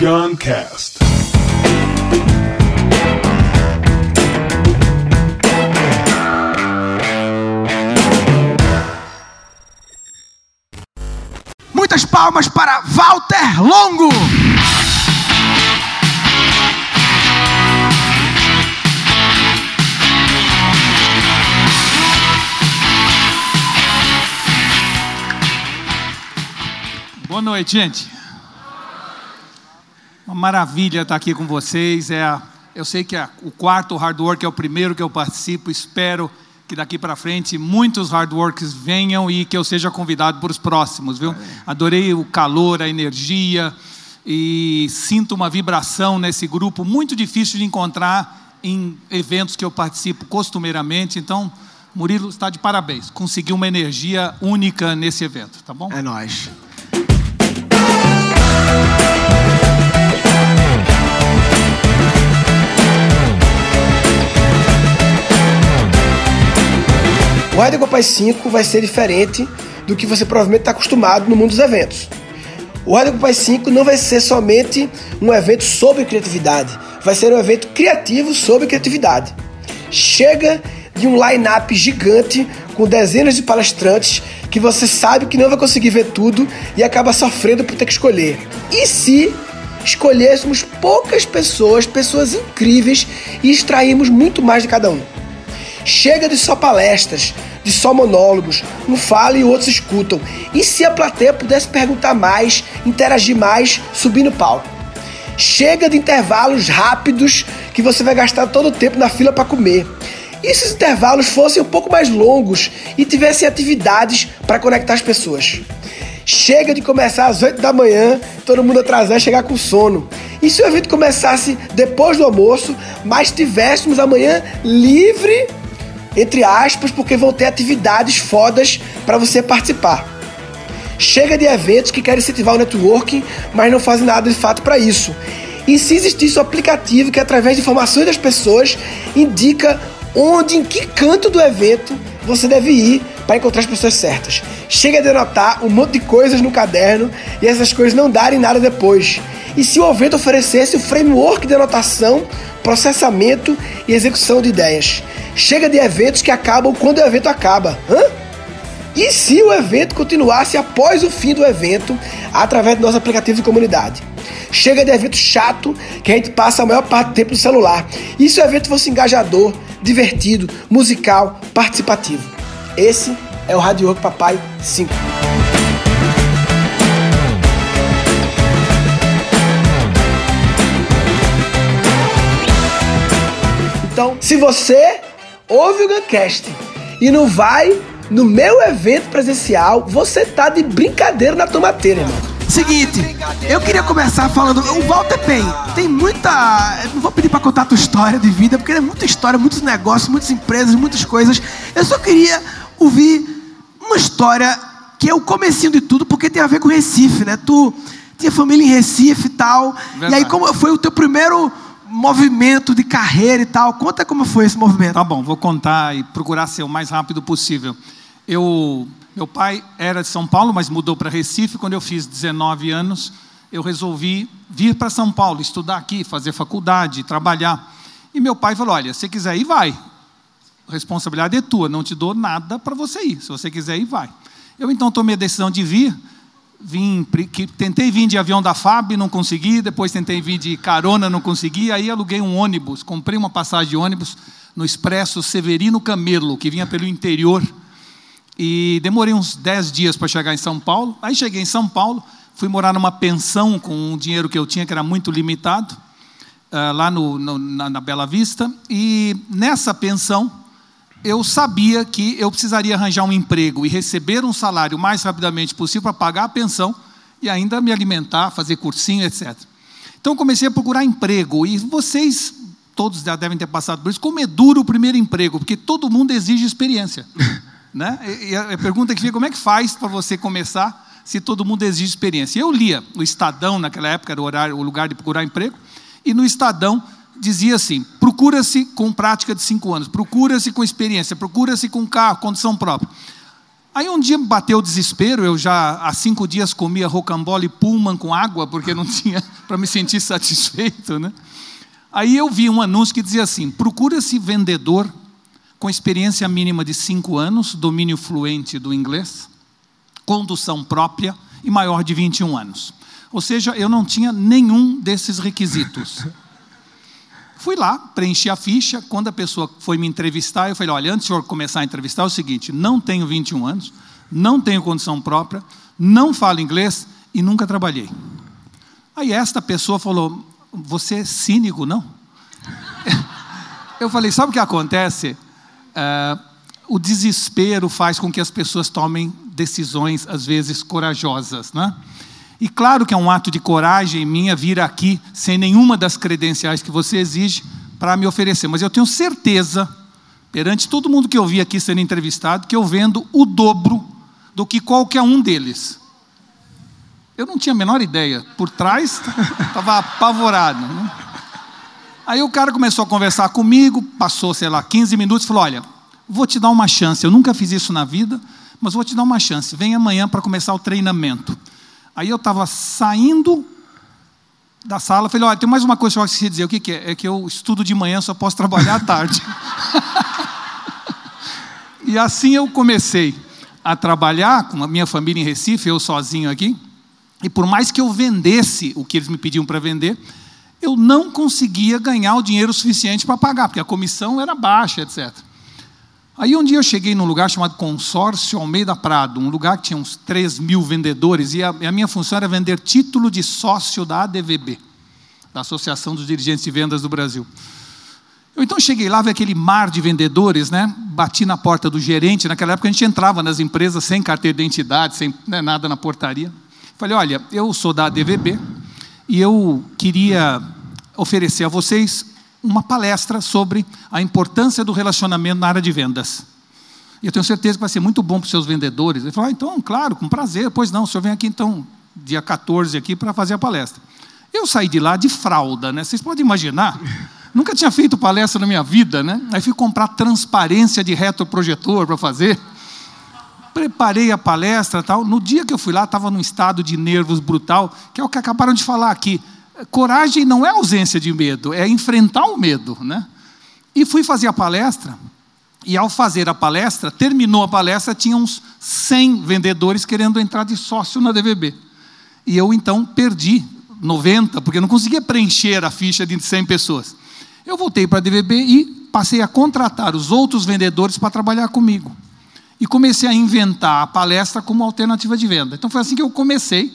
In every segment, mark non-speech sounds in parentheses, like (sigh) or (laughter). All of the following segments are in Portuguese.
Guncast. Muitas palmas para Walter Longo. Boa noite, gente. Uma maravilha estar aqui com vocês. É, a- eu sei que é o quarto hard work é o primeiro que eu participo. Espero que daqui para frente muitos hard works venham e que eu seja convidado para os próximos, viu? Adorei o calor, a energia e sinto uma vibração nesse grupo muito difícil de encontrar em eventos que eu participo costumeiramente. Então, Murilo está de parabéns. Conseguiu uma energia única nesse evento, tá bom? É nós. O Rádio Copai 5 vai ser diferente do que você provavelmente está acostumado no mundo dos eventos. O Rádio Copai 5 não vai ser somente um evento sobre criatividade, vai ser um evento criativo sobre criatividade. Chega de um line-up gigante com dezenas de palestrantes que você sabe que não vai conseguir ver tudo e acaba sofrendo por ter que escolher. E se escolhêssemos poucas pessoas, pessoas incríveis e extraímos muito mais de cada um? Chega de só palestras, de só monólogos, um fala e outros escutam. E se a plateia pudesse perguntar mais, interagir mais, subir no palco? Chega de intervalos rápidos que você vai gastar todo o tempo na fila para comer. E se os intervalos fossem um pouco mais longos e tivessem atividades para conectar as pessoas? Chega de começar às 8 da manhã, todo mundo atrasar e chegar com sono. E se o evento começasse depois do almoço, mas tivéssemos amanhã livre, entre aspas, porque vão ter atividades fodas para você participar. Chega de eventos que querem incentivar o networking, mas não fazem nada de fato para isso. E se existisse um aplicativo que, através de informações das pessoas, indica onde, em que canto do evento você deve ir para encontrar as pessoas certas. Chega de anotar um monte de coisas no caderno e essas coisas não darem nada depois. E se o evento oferecesse o framework de anotação, processamento e execução de ideias? Chega de eventos que acabam quando o evento acaba. Hã? E se o evento continuasse após o fim do evento, através do nosso aplicativo de comunidade? Chega de evento chato que a gente passa a maior parte do tempo no celular. E se o evento fosse engajador, divertido, musical, participativo? Esse é o Radio Rock Papai 5. Então, se você ouve o Guncast e não vai no meu evento presencial, você tá de brincadeira na tomateira, irmão. Seguinte, eu queria começar falando. O Walter Pen tem muita. eu Não vou pedir pra contar a tua história de vida, porque é muita história, muitos negócios, muitas empresas, muitas coisas. Eu só queria ouvir uma história que é o comecinho de tudo, porque tem a ver com Recife, né? Tu tinha família em Recife e tal. E aí, Verdade. como foi o teu primeiro movimento de carreira e tal? Conta como foi esse movimento. Tá bom, vou contar e procurar ser o mais rápido possível. Eu, meu pai era de São Paulo, mas mudou para Recife. Quando eu fiz 19 anos, eu resolvi vir para São Paulo, estudar aqui, fazer faculdade, trabalhar. E meu pai falou: Olha, se quiser ir, vai. A responsabilidade é tua, não te dou nada para você ir. Se você quiser ir, vai. Eu então tomei a decisão de vir. Vim, que- tentei vir de avião da FAB, não consegui. Depois tentei vir de carona, não consegui. Aí aluguei um ônibus, comprei uma passagem de ônibus no Expresso Severino Camelo, que vinha pelo interior. E demorei uns 10 dias para chegar em São Paulo. Aí cheguei em São Paulo, fui morar numa pensão com um dinheiro que eu tinha, que era muito limitado, ah, lá no, no- na, na Bela Vista. E nessa pensão, eu sabia que eu precisaria arranjar um emprego e receber um salário o mais rapidamente possível para pagar a pensão e ainda me alimentar, fazer cursinho, etc. Então comecei a procurar emprego e vocês todos já devem ter passado por isso. Como é duro o primeiro emprego, porque todo mundo exige experiência, (laughs) né? E a pergunta que fica, como é que faz para você começar se todo mundo exige experiência? Eu lia o Estadão naquela época era o horário, o lugar de procurar emprego e no Estadão dizia assim: procura-se com prática de cinco anos, procura-se com experiência, procura-se com carro, condição própria. Aí um dia bateu o desespero, eu já há cinco dias comia rocambole pullman com água, porque não (laughs) tinha para me sentir satisfeito, né? Aí eu vi um anúncio que dizia assim: procura-se vendedor com experiência mínima de cinco anos, domínio fluente do inglês, condução própria e maior de 21 anos. Ou seja, eu não tinha nenhum desses requisitos. (laughs) Fui lá, preenchi a ficha. Quando a pessoa foi me entrevistar, eu falei: olha, antes de senhor começar a entrevistar, é o seguinte: não tenho 21 anos, não tenho condição própria, não falo inglês e nunca trabalhei. Aí esta pessoa falou: você é cínico, não? (laughs) Eu falei: sabe o que acontece? É, o desespero faz com que as pessoas tomem decisões, às vezes, corajosas, né? E claro que é um ato de coragem minha vir aqui sem nenhuma das credenciais que você exige para me oferecer, mas eu tenho certeza, perante todo mundo que eu vi aqui sendo entrevistado, que eu vendo o dobro do que qualquer um deles. Eu não tinha a menor ideia, por trás (laughs) estava apavorado. Né? Aí o cara começou a conversar comigo, passou, sei lá, 15 minutos, falou: Olha, vou te dar uma chance, eu nunca fiz isso na vida, mas vou te dar uma chance, vem amanhã para começar o treinamento. Aí eu estava saindo da sala, falei, olha, tem mais uma coisa que eu esqueci de dizer, o que, que é? É que eu estudo de manhã, só posso trabalhar à tarde. (laughs) e assim eu comecei a trabalhar com a minha família em Recife, eu sozinho aqui, e por mais que eu vendesse o que eles me pediam para vender, eu não conseguia ganhar o dinheiro suficiente para pagar, porque a comissão era baixa, etc. Aí um dia eu cheguei num lugar chamado Consórcio Almeida Prado, um lugar que tinha uns 3 mil vendedores, e a, a, minha função era vender título de sócio da ADVB, da Associação dos Dirigentes de Vendas do Brasil. Eu então cheguei lá, vi aquele mar de vendedores, né? Bati na porta do gerente. Naquela época a gente entrava nas empresas sem carteira de identidade, sem né, nada na portaria. Falei: olha, eu sou da ADVB e eu queria oferecer a vocês uma palestra sobre a importância do relacionamento na área de vendas. E eu tenho certeza que vai ser muito bom para os seus vendedores. Ele falou, ah, então, claro, com prazer. Pois não, o senhor vem aqui então, dia 14 aqui, para fazer a palestra. Eu saí de lá de fralda, né? Vocês podem imaginar? (laughs) Nunca tinha feito palestra na minha vida, né? Aí fui comprar transparência de retroprojetor para fazer. Preparei a palestra tal. No dia que eu fui lá, estava num estado de nervos brutal, que é o que acabaram de falar aqui coragem não é ausência de medo, é enfrentar o medo, né? E fui fazer a palestra, e ao fazer a palestra, terminou a palestra, tinha uns 100 vendedores querendo entrar de sócio na DVB. E eu então perdi 90, porque não conseguia preencher a ficha de 100 pessoas. Eu voltei para a DVB e passei a contratar os outros vendedores para trabalhar comigo. E comecei a inventar a palestra como alternativa de venda. Então foi assim que eu comecei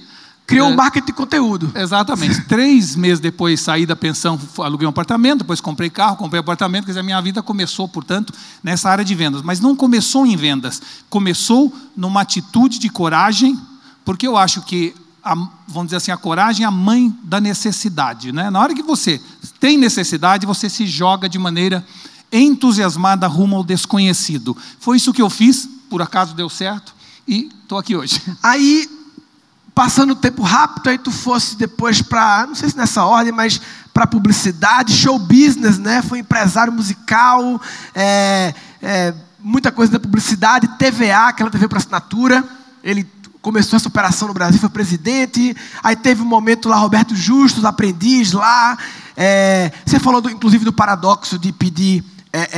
Criou é, um marketing de conteúdo. Exatamente. (laughs) Três meses depois saí da pensão, aluguei um apartamento, depois comprei carro, comprei apartamento, quer dizer, a minha vida começou, portanto, nessa área de vendas. Mas não começou em vendas, começou numa atitude de coragem, porque eu acho que, a, vamos dizer assim, a coragem é a mãe da necessidade. Né? Na hora que você tem necessidade, você se joga de maneira entusiasmada rumo ao desconhecido. Foi isso que eu fiz, por acaso deu certo, e estou aqui hoje. Aí passando o tempo rápido, aí tu fosse depois para, não sei se nessa ordem, mas para publicidade, show business, né? Foi empresário musical, é, é, muita coisa da publicidade, TVA, aquela TV para assinatura. Ele começou essa operação no Brasil, foi presidente. Aí teve um momento lá, Roberto Justus, aprendiz lá. É, você falou, do, inclusive, do paradoxo de pedir é,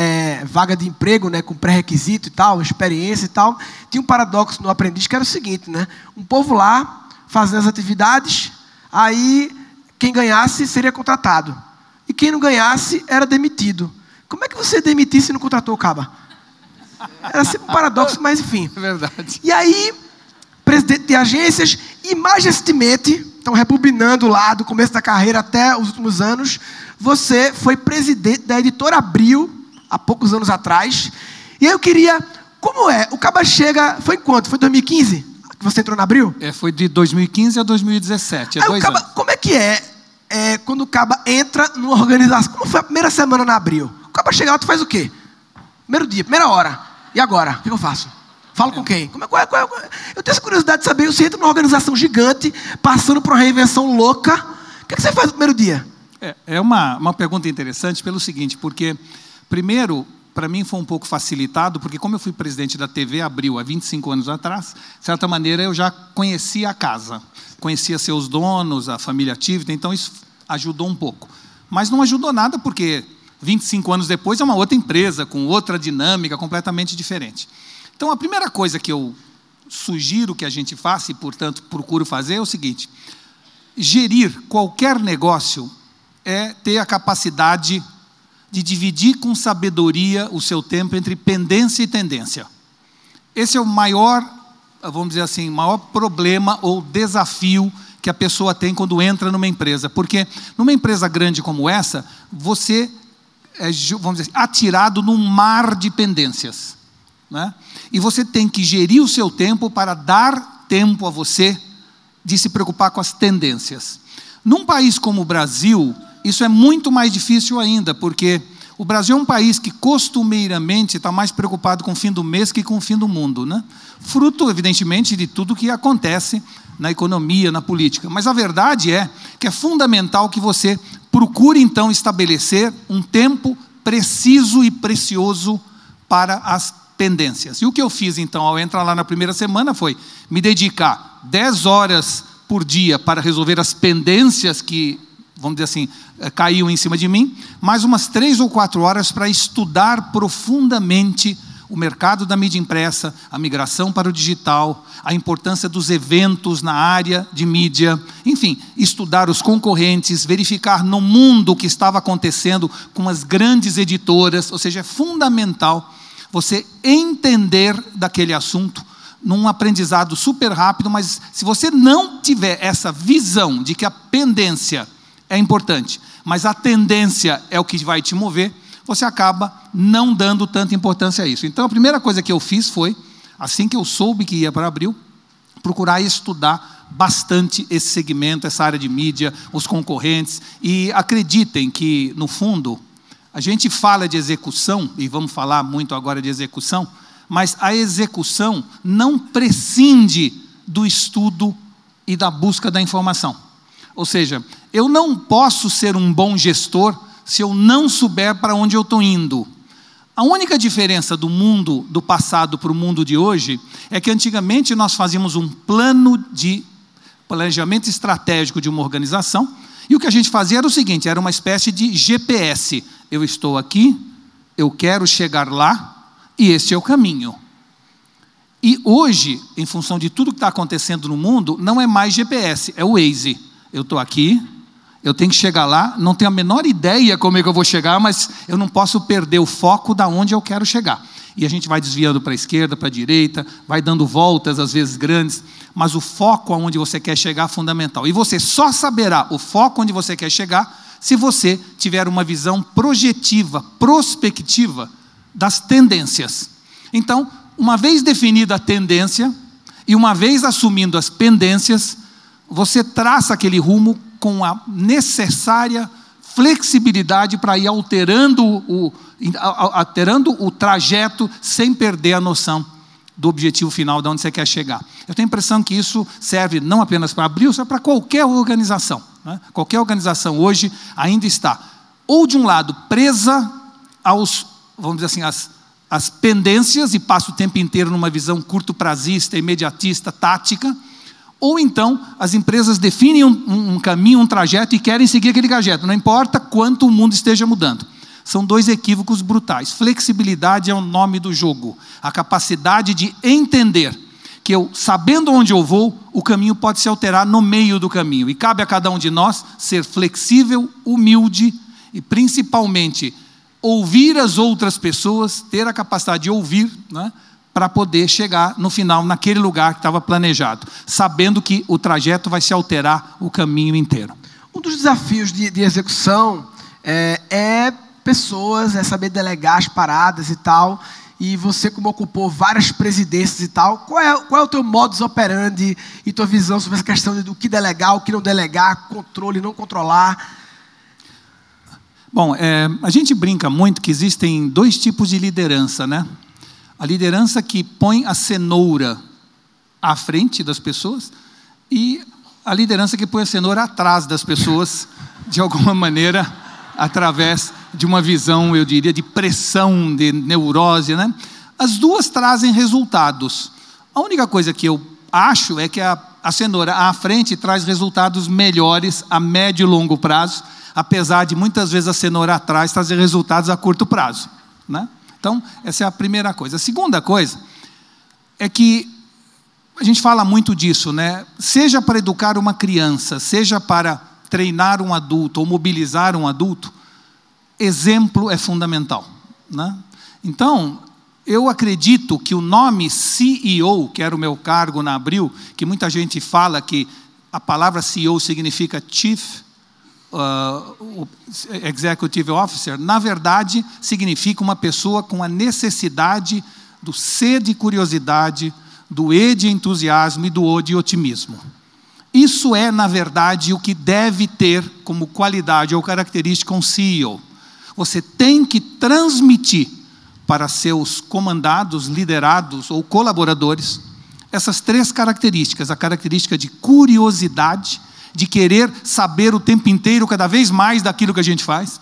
é, vaga de emprego, né, com pré-requisito e tal, experiência e tal. Tinha um paradoxo no aprendiz que era o seguinte, né? Um povo lá fazendo as atividades, aí quem ganhasse seria contratado. E quem não ganhasse era demitido. Como é que você demitisse e não contratou o caba? Era sempre um paradoxo, mas enfim. É verdade. E aí, presidente de agências, e majestemente, estão rebobinando lá do começo da carreira até os últimos anos, você foi presidente da editora Abril, há poucos anos atrás. E aí eu queria, como é? O Caba chega, foi em quanto? Foi 2015? Que você entrou na Abril? É, foi de 2015 a 2017, é dois Caba, anos. Como é que é, é, quando o Caba entra numa organização? Como foi a primeira semana na Abril? O Caba chega lá, tu faz o quê? Primeiro dia, primeira hora. E agora? O que eu faço? Falo é. com quem? Como é, qual é, qual é, eu tenho essa curiosidade de saber, você entra numa organização gigante, passando por uma reinvenção louca, o que, é que você faz no primeiro dia? É, é uma, uma pergunta interessante pelo seguinte, porque, primeiro, para mim foi um pouco facilitado, porque como eu fui presidente da TV Abril há 25 anos atrás, de certa maneira eu já conhecia a casa, conhecia seus donos, a família Tivita, então isso ajudou um pouco. Mas não ajudou nada porque 25 anos depois é uma outra empresa, com outra dinâmica completamente diferente. Então a primeira coisa que eu sugiro que a gente faça, e portanto procuro fazer, é o seguinte: gerir qualquer negócio é ter a capacidade de dividir com sabedoria o seu tempo entre pendência e tendência. Esse é o maior, vamos dizer assim, maior problema ou desafio que a pessoa tem quando entra numa empresa. Porque numa empresa grande como essa, você é, vamos dizer, atirado num mar de pendências. Né? E você tem que gerir o seu tempo para dar tempo a você de se preocupar com as tendências. Num país como o Brasil, isso é muito mais difícil ainda, porque o Brasil é um país que costumeiramente está mais preocupado com o fim do mês que com o fim do mundo, né? Fruto, evidentemente, de tudo que acontece na economia, na política. Mas a verdade é que é fundamental que você procure então estabelecer um tempo preciso e precioso para as pendências. E o que eu fiz então ao entrar lá na primeira semana foi me dedicar 10 horas por dia para resolver as pendências que, vamos dizer assim, eh, caíam em cima de mim, mais umas três ou quatro horas para estudar profundamente o mercado da mídia impressa, a migração para o digital, a importância dos eventos na área de mídia, enfim, estudar os concorrentes, verificar no mundo o que estava acontecendo com as grandes editoras, ou seja, é fundamental você entender daquele assunto num aprendizado super rápido, mas se você não tiver essa visão de que a pendência é importante, mas a tendência é o que vai te mover, você acaba não dando tanta importância a isso. Então a primeira coisa que eu fiz foi, assim que eu soube que ia para Abril, procurar estudar bastante esse segmento, essa área de mídia, os concorrentes, e acreditem que, no fundo, a gente fala de execução, e vamos falar muito agora de execução, mas a execução não prescinde do estudo e da busca da informação. Ou seja, eu não posso ser um bom gestor se eu não souber para onde eu estou indo. A única diferença do mundo do passado para o mundo de hoje é que antigamente nós fazíamos um plano de planejamento estratégico de uma organização, e o que a gente fazia era o seguinte: era uma espécie de GPS. Eu estou aqui, eu quero chegar lá, e esse é o caminho. E hoje, em função de tudo que está acontecendo no mundo, não é mais GPS, é o Waze. Eu estou aqui, eu tenho que chegar lá, não tenho a menor ideia como é que eu vou chegar, mas eu não posso perder o foco da onde eu quero chegar. E a gente vai desviando para a esquerda, para a direita, vai dando voltas, às vezes grandes, mas o foco aonde você quer chegar é fundamental. E você só saberá o foco onde você quer chegar se você tiver uma visão projetiva, prospectiva das tendências. Então, uma vez definida a tendência e uma vez assumindo as pendências, você traça aquele rumo com a necessária flexibilidade para ir alterando o, alterando o trajeto sem perder a noção do objetivo final, de onde você quer chegar. Eu tenho a impressão que isso serve não apenas para abrir, serve para qualquer organização. Né? Qualquer organização hoje ainda está, ou de um lado, presa aos, vamos dizer assim, às, às pendências e passa o tempo inteiro numa visão curto prazista, imediatista, tática, ou então as empresas definem um, um, caminho, um trajeto e querem seguir aquele trajeto, não importa quanto o mundo esteja mudando. São dois equívocos brutais. Flexibilidade é o nome do jogo. A capacidade de entender que eu, sabendo onde eu vou, o caminho pode se alterar no meio do caminho. E cabe a cada um de nós ser flexível, humilde e principalmente ouvir as outras pessoas, ter a capacidade de ouvir, né? Para poder chegar no final naquele lugar que estava planejado, sabendo que o trajeto vai se alterar o caminho inteiro. Um dos desafios de, de execução é, é pessoas, é saber delegar as paradas e tal. E você, como ocupou várias presidências e tal, qual é, qual é o teu modus operandi e tua visão sobre essa questão do que delegar, o que não delegar, controle, não controlar? Bom, é, a gente brinca muito que existem dois tipos de liderança, né? A liderança que põe a cenoura à frente das pessoas e a liderança que põe a cenoura atrás das pessoas, (laughs) de alguma maneira, através de uma visão, eu diria, de pressão, de neurose, né? As duas trazem resultados. A única coisa que eu acho é que a, a cenoura à frente traz resultados melhores a médio e longo prazo, apesar de muitas vezes a cenoura atrás trazer resultados a curto prazo. Né? Então, essa é a primeira coisa. A segunda coisa é que a gente fala muito disso, né? Seja para educar uma criança, seja para treinar um adulto ou mobilizar um adulto, exemplo é fundamental. Né? Então, eu acredito que o nome CEO, que era o meu cargo na Abril, que muita gente fala que a palavra CEO significa Chief uh, Executive Officer, na verdade significa uma pessoa com a necessidade do C de curiosidade, do E de entusiasmo e do O de otimismo. Isso é, na verdade, o que deve ter como qualidade ou característica um CEO. Você tem que transmitir para seus comandados, liderados ou colaboradores essas três características: a característica de curiosidade, de querer saber o tempo inteiro, cada vez mais daquilo que a gente faz,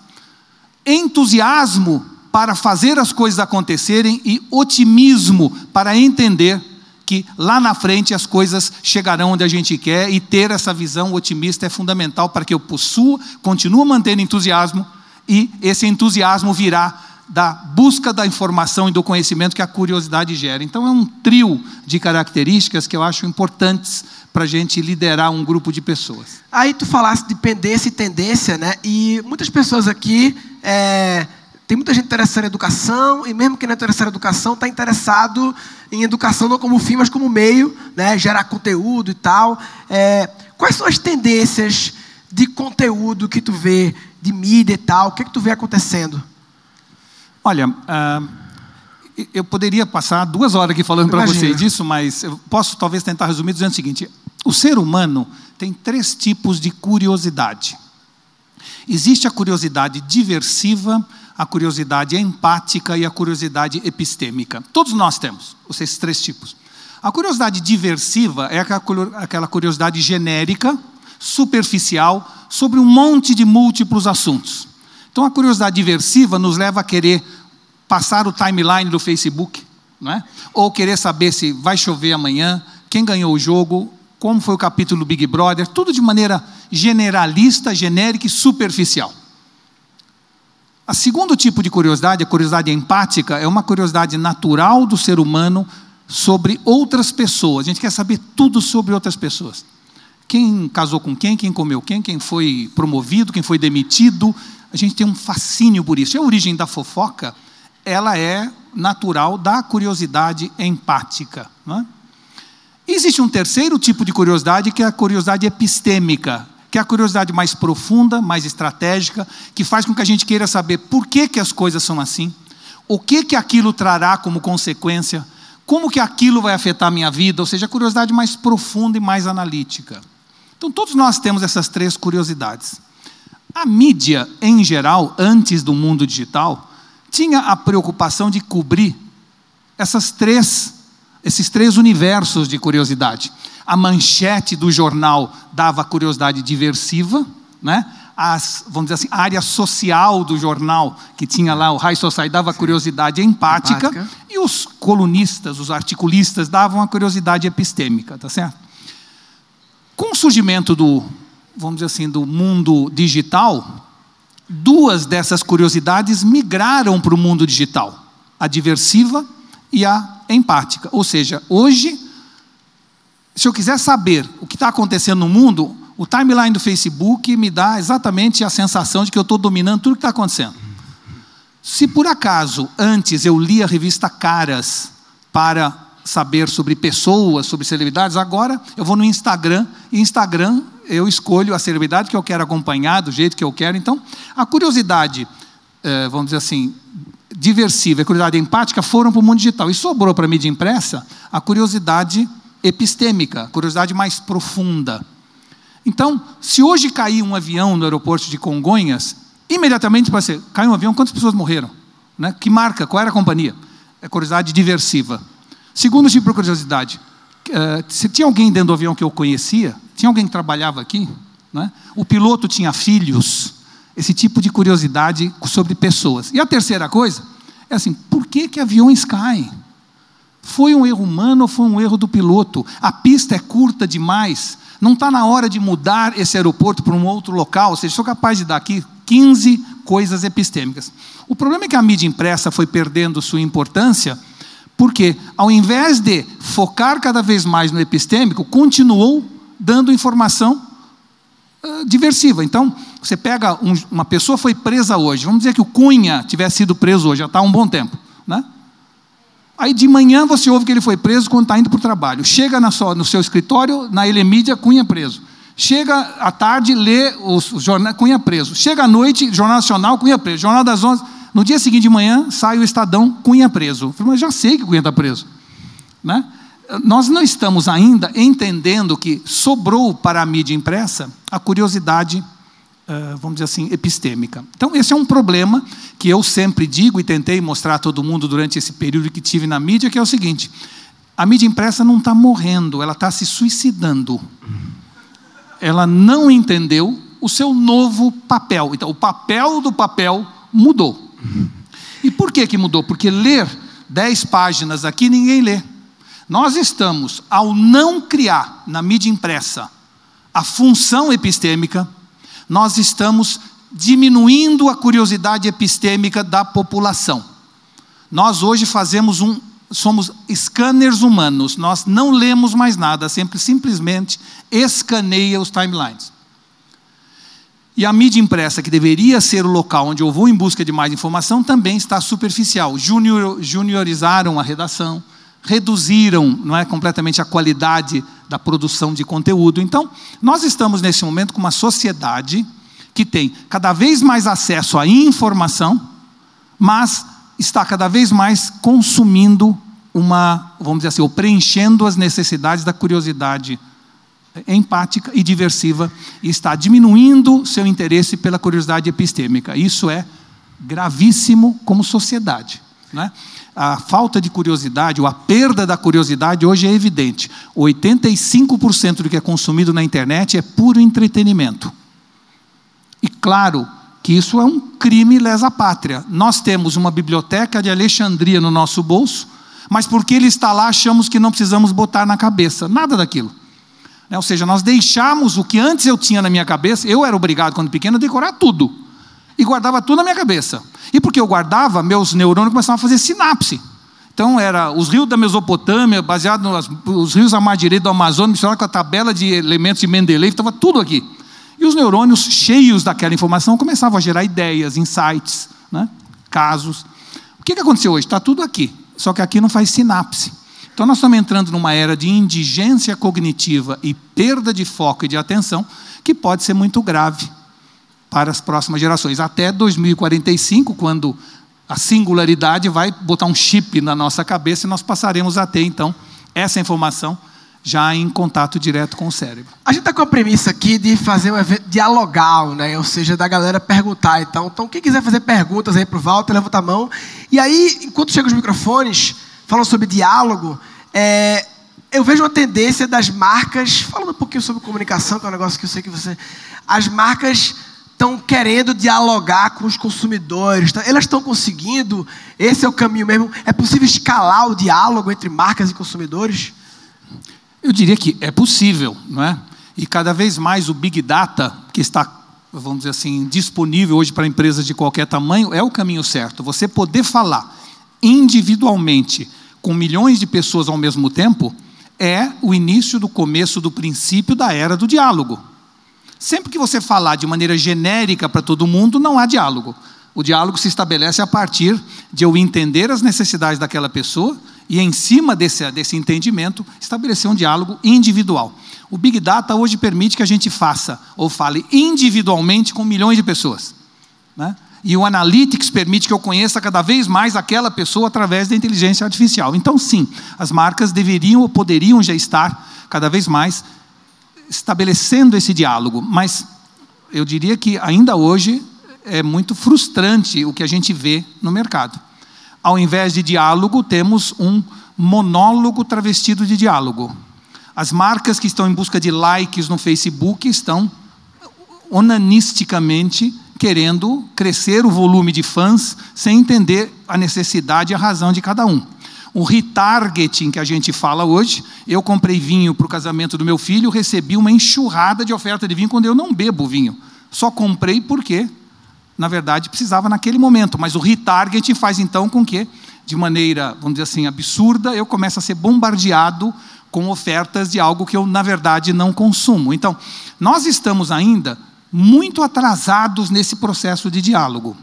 entusiasmo para fazer as coisas acontecerem e otimismo para entender que lá na frente as coisas chegarão onde a gente quer e ter essa visão otimista é fundamental para que eu possua, continue mantendo entusiasmo e esse entusiasmo virá da busca da informação e do conhecimento que a curiosidade gera. Então é um trio de características que eu acho importantes para a gente liderar um grupo de pessoas. Aí tu falaste de pendência e tendência, né? E muitas pessoas aqui é, tem muita gente interessada em educação, e mesmo que não é interessado em educação, está interessado em educação não como fim, mas como meio, né? gerar conteúdo e tal. É, quais são as tendências de conteúdo que tu vê, de mídia e tal? O que, é que tu vê acontecendo? Olha, uh, eu poderia passar duas horas aqui falando para você disso, mas eu posso talvez tentar resumir dizendo o seguinte: o ser humano tem três tipos de curiosidade. Existe a curiosidade diversiva, a curiosidade empática e a curiosidade epistêmica. Todos nós temos esses três tipos. A curiosidade diversiva é aquela curiosidade genérica, superficial, sobre um monte de múltiplos assuntos. Então, a curiosidade diversiva nos leva a querer passar o timeline do Facebook, não é? ou querer saber se vai chover amanhã, quem ganhou o jogo, como foi o capítulo do Big Brother, tudo de maneira generalista, genérica e superficial. A segundo tipo de curiosidade, a curiosidade empática, é uma curiosidade natural do ser humano sobre outras pessoas. A gente quer saber tudo sobre outras pessoas. Quem casou com quem, quem comeu quem, quem foi promovido, quem foi demitido. A gente tem um fascínio por isso. E a origem da fofoca, ela é natural da curiosidade empática. É? Existe um terceiro tipo de curiosidade, que é a curiosidade epistêmica, que é a curiosidade mais profunda, mais estratégica, que faz com que a gente queira saber por que, que as coisas são assim, o que, que aquilo trará como consequência, como que aquilo vai afetar a minha vida, ou seja, a curiosidade mais profunda e mais analítica. Então, todos nós temos essas três curiosidades. A mídia, em geral, antes do mundo digital, tinha a preocupação de cobrir essas três, esses três universos de curiosidade a manchete do jornal dava curiosidade diversiva, né? As, vamos dizer assim, a área social do jornal, que tinha lá o High Society, dava curiosidade empática, empática, e os colunistas, os articulistas, davam a curiosidade epistêmica, tá certo? Com o surgimento do, vamos dizer assim, do mundo digital, duas dessas curiosidades migraram para o mundo digital, a diversiva e a empática. Ou seja, hoje se eu quiser saber o que está acontecendo no mundo, o timeline do Facebook me dá exatamente a sensação de que eu estou dominando tudo o que está acontecendo. Se por acaso antes eu lia a revista Caras para saber sobre pessoas, sobre celebridades, agora eu vou no Instagram e Instagram eu escolho a celebridade que eu quero acompanhar do jeito que eu quero. Então, a curiosidade, eh, vamos dizer assim, diversiva, a curiosidade empática foram para o mundo digital. E sobrou para a mídia impressa a curiosidade epistêmica, curiosidade mais profunda. Então, se hoje cair um avião no aeroporto de Congonhas, imediatamente para ser, caiu um avião, quantas pessoas morreram? Né? Que marca? Qual era a companhia? É curiosidade diversiva. Segundo tipo de curiosidade, uh, se tinha alguém dentro do avião que eu conhecia, tinha alguém que trabalhava aqui, né? o piloto tinha filhos, esse tipo de curiosidade sobre pessoas. E a terceira coisa é assim: por que, que aviões caem? Foi um erro humano ou foi um erro do piloto? A pista é curta demais? Não está na hora de mudar esse aeroporto para um outro local? Ou seja, sou capaz de dar aqui 15 coisas epistêmicas. O problema é que a mídia impressa foi perdendo sua importância, porque, ao invés de focar cada vez mais no epistêmico, continuou dando informação uh, diversiva. Então, você pega um, uma pessoa foi presa hoje, vamos dizer que o Cunha tivesse sido preso hoje, já está há um bom tempo, né? Aí de manhã você ouve que ele foi preso quando está indo para o trabalho. Chega na sua, no seu escritório, na Elemídia, Cunha preso. Chega à tarde, lê o, o jornal, Cunha preso. Chega à noite, Jornal Nacional, Cunha preso. Jornal das 11. No dia seguinte de manhã, sai o Estadão, Cunha preso. Eu falei, mas já sei que Cunha está preso. Né? Nós não estamos ainda entendendo que sobrou para a mídia impressa a curiosidade Uh, vamos dizer assim, epistêmica. Então, esse é um problema que eu sempre digo e tentei mostrar a todo mundo durante esse período que tive na mídia, que é o seguinte: a mídia impressa não está morrendo, ela está se suicidando. Ela não entendeu o seu novo papel. Então, o papel do papel mudou. E por que, que mudou? Porque ler dez páginas aqui ninguém lê. Nós estamos, ao não criar na mídia impressa a função epistêmica, nós estamos diminuindo a curiosidade epistêmica da população. Nós hoje fazemos um, somos scanners humanos, nós não lemos mais nada, sempre simplesmente escaneia os timelines. E a mídia impressa, que deveria ser o local onde eu vou em busca de mais informação, também está superficial. Junior, juniorizaram a redação, reduziram não é, completamente a qualidade da produção de conteúdo. Então, nós estamos nesse momento com uma sociedade que tem cada vez mais acesso à informação, mas está cada vez mais consumindo uma, vamos dizer assim, ou preenchendo as necessidades da curiosidade empática e diversiva e está diminuindo seu interesse pela curiosidade epistêmica. Isso é gravíssimo como sociedade. Né? A falta de curiosidade, ou a perda da curiosidade hoje é evidente. 85% do que é consumido na internet é puro entretenimento. E claro que isso é um crime lesa pátria. Nós temos uma biblioteca de Alexandria no nosso bolso, mas porque ele está lá, achamos que não precisamos botar na cabeça. Nada daquilo. Ou seja, nós deixamos o que antes eu tinha na minha cabeça, eu era obrigado, quando pequeno, a decorar tudo e guardava tudo na minha cabeça. E porque eu guardava, meus neurônios começavam a fazer sinapse. Então, era os rios da Mesopotâmia, baseado nos rios à mar direita do Amazonas, misturado com a tabela de elementos de Mendeleev, estava tudo aqui. E os neurônios, cheios daquela informação, começavam a gerar ideias, insights, né? casos. O que, que aconteceu hoje? Está tudo aqui, só que aqui não faz sinapse. Então, nós estamos entrando numa era de indigência cognitiva e perda de foco e de atenção, que pode ser muito grave para as próximas gerações. Até 2045, quando a singularidade vai botar um chip na nossa cabeça e nós passaremos a ter, então, essa informação já em contato direto com o cérebro. A gente está com a premissa aqui de fazer um evento dialogal, né? ou seja, da galera perguntar. Então, então quem quiser fazer perguntas aí para o Walter, levanta a mão. E aí, enquanto chegam os microfones, falam sobre diálogo, é, eu vejo uma tendência das marcas, falando um pouquinho sobre comunicação, que é um negócio que eu sei que você. As marcas estão querendo dialogar com os consumidores, tá? elas estão conseguindo, esse é o caminho mesmo. É possível escalar o diálogo entre marcas e consumidores? Eu diria que é possível, não é? E cada vez mais o Big Data, que está, vamos dizer assim, disponível hoje para empresas de qualquer tamanho, é o caminho certo. Você poder falar individualmente com milhões de pessoas ao mesmo tempo é o início do começo do princípio da era do diálogo. Sempre que você falar de maneira genérica para todo mundo, não há diálogo. O diálogo se estabelece a partir de eu entender as necessidades daquela pessoa e, em cima desse, desse entendimento, estabelecer um diálogo individual. O Big Data hoje permite que a gente faça ou fale individualmente com milhões de pessoas. Né? E o Analytics permite que eu conheça cada vez mais aquela pessoa através da inteligência artificial. Então, sim, as marcas deveriam ou poderiam já estar cada vez mais estabelecendo esse diálogo, mas eu diria que ainda hoje é muito frustrante o que a gente vê no mercado. Ao invés de diálogo, temos um monólogo travestido de diálogo. As marcas que estão em busca de likes no Facebook estão onanisticamente querendo crescer o volume de fãs sem entender a necessidade e a razão de cada um. O retargeting que a gente fala hoje, eu comprei vinho para o casamento do meu filho, recebi uma enxurrada de oferta de vinho quando eu não bebo vinho. Só comprei porque, na verdade, precisava naquele momento. Mas o retargeting faz então com que, de maneira, vamos dizer assim, absurda, eu comece a ser bombardeado com ofertas de algo que eu, na verdade, não consumo. Então, nós estamos ainda muito atrasados nesse processo de diálogo.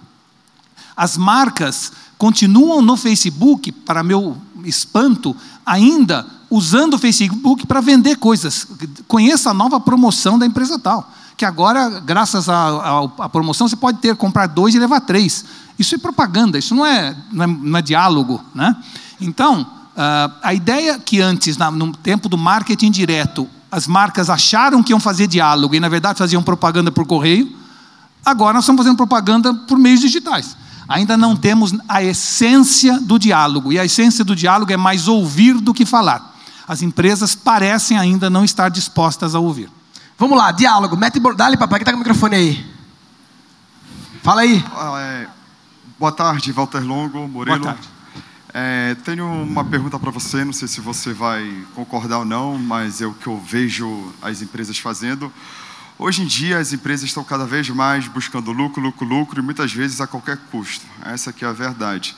As marcas continuam no Facebook, para meu espanto, ainda usando o Facebook para vender coisas. Conheça a nova promoção da empresa tal, que agora, graças à promoção, você pode ter comprar dois e levar três. Isso é propaganda, isso não é, não é, não é diálogo. Né? Então, Uh, a ideia que antes, na, no tempo do marketing direto, as marcas acharam que iam fazer diálogo e, na verdade, faziam propaganda por correio, agora nós estamos fazendo propaganda por meios digitais. Ainda não temos a essência do diálogo, e a essência do diálogo é mais ouvir do que falar. As empresas parecem ainda não estar dispostas a ouvir. Vamos lá, diálogo. Mete, dá-lhe, papai, que está com o microfone aí. Fala aí. Ah, é, boa tarde, Walter Longo, Murilo. Boa tarde. É, tenho uma pergunta para você, não sei se você vai concordar ou não, mas é o que eu vejo as empresas fazendo. Hoje em dia, as empresas estão cada vez mais buscando lucro, lucro, lucro, e muitas vezes a qualquer custo. Essa aqui é a verdade.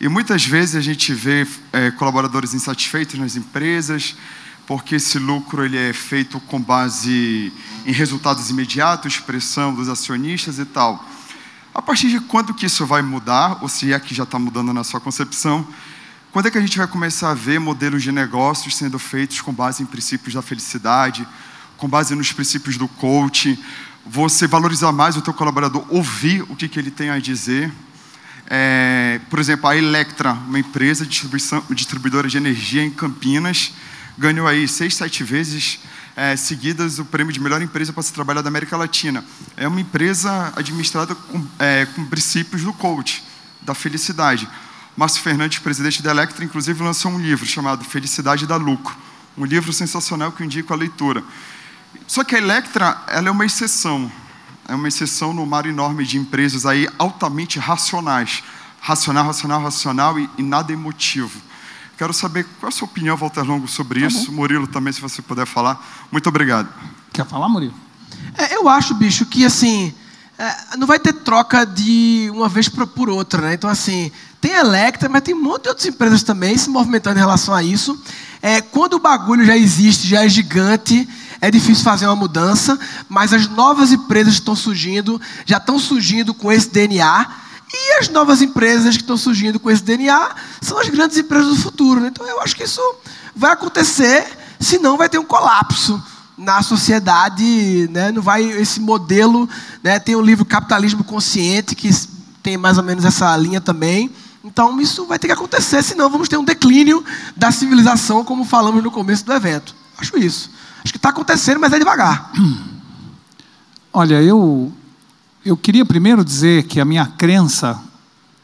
E muitas vezes a gente vê é, colaboradores insatisfeitos nas empresas, porque esse lucro ele é feito com base em resultados imediatos, pressão dos acionistas e tal. A partir de quando que isso vai mudar, ou se é que já está mudando na sua concepção, quando é que a gente vai começar a ver modelos de negócios sendo feitos com base em princípios da felicidade, com base nos princípios do coach, você valorizar mais o teu colaborador, ouvir o que, que ele tem a dizer. É, por exemplo, a Electra, uma empresa de distribuidora de energia em Campinas, ganhou aí seis, sete vezes é, seguidas o prêmio de melhor empresa para se trabalhar da América Latina. É uma empresa administrada com, é, com princípios do coach, da felicidade. Márcio Fernandes, presidente da Electra, inclusive lançou um livro chamado Felicidade da Lucro. Um livro sensacional que eu indico a leitura. Só que a Electra ela é uma exceção. É uma exceção no mar enorme de empresas aí altamente racionais. Racional, racional, racional e, e nada emotivo. Quero saber qual é a sua opinião, Walter Longo, sobre tá isso. Bom. Murilo, também, se você puder falar. Muito obrigado. Quer falar, Murilo? É, eu acho, bicho, que assim. É, não vai ter troca de uma vez por outra, né? Então, assim, tem a Electra, mas tem um monte de outras empresas também se movimentando em relação a isso. É, quando o bagulho já existe, já é gigante, é difícil fazer uma mudança, mas as novas empresas que estão surgindo, já estão surgindo com esse DNA e as novas empresas que estão surgindo com esse DNA são as grandes empresas do futuro. Né? Então eu acho que isso vai acontecer, senão vai ter um colapso na sociedade, né? não vai esse modelo, né? tem o livro Capitalismo Consciente que tem mais ou menos essa linha também. Então isso vai ter que acontecer, senão vamos ter um declínio da civilização, como falamos no começo do evento. Acho isso. Acho que está acontecendo, mas é devagar. Olha, eu eu queria primeiro dizer que a minha crença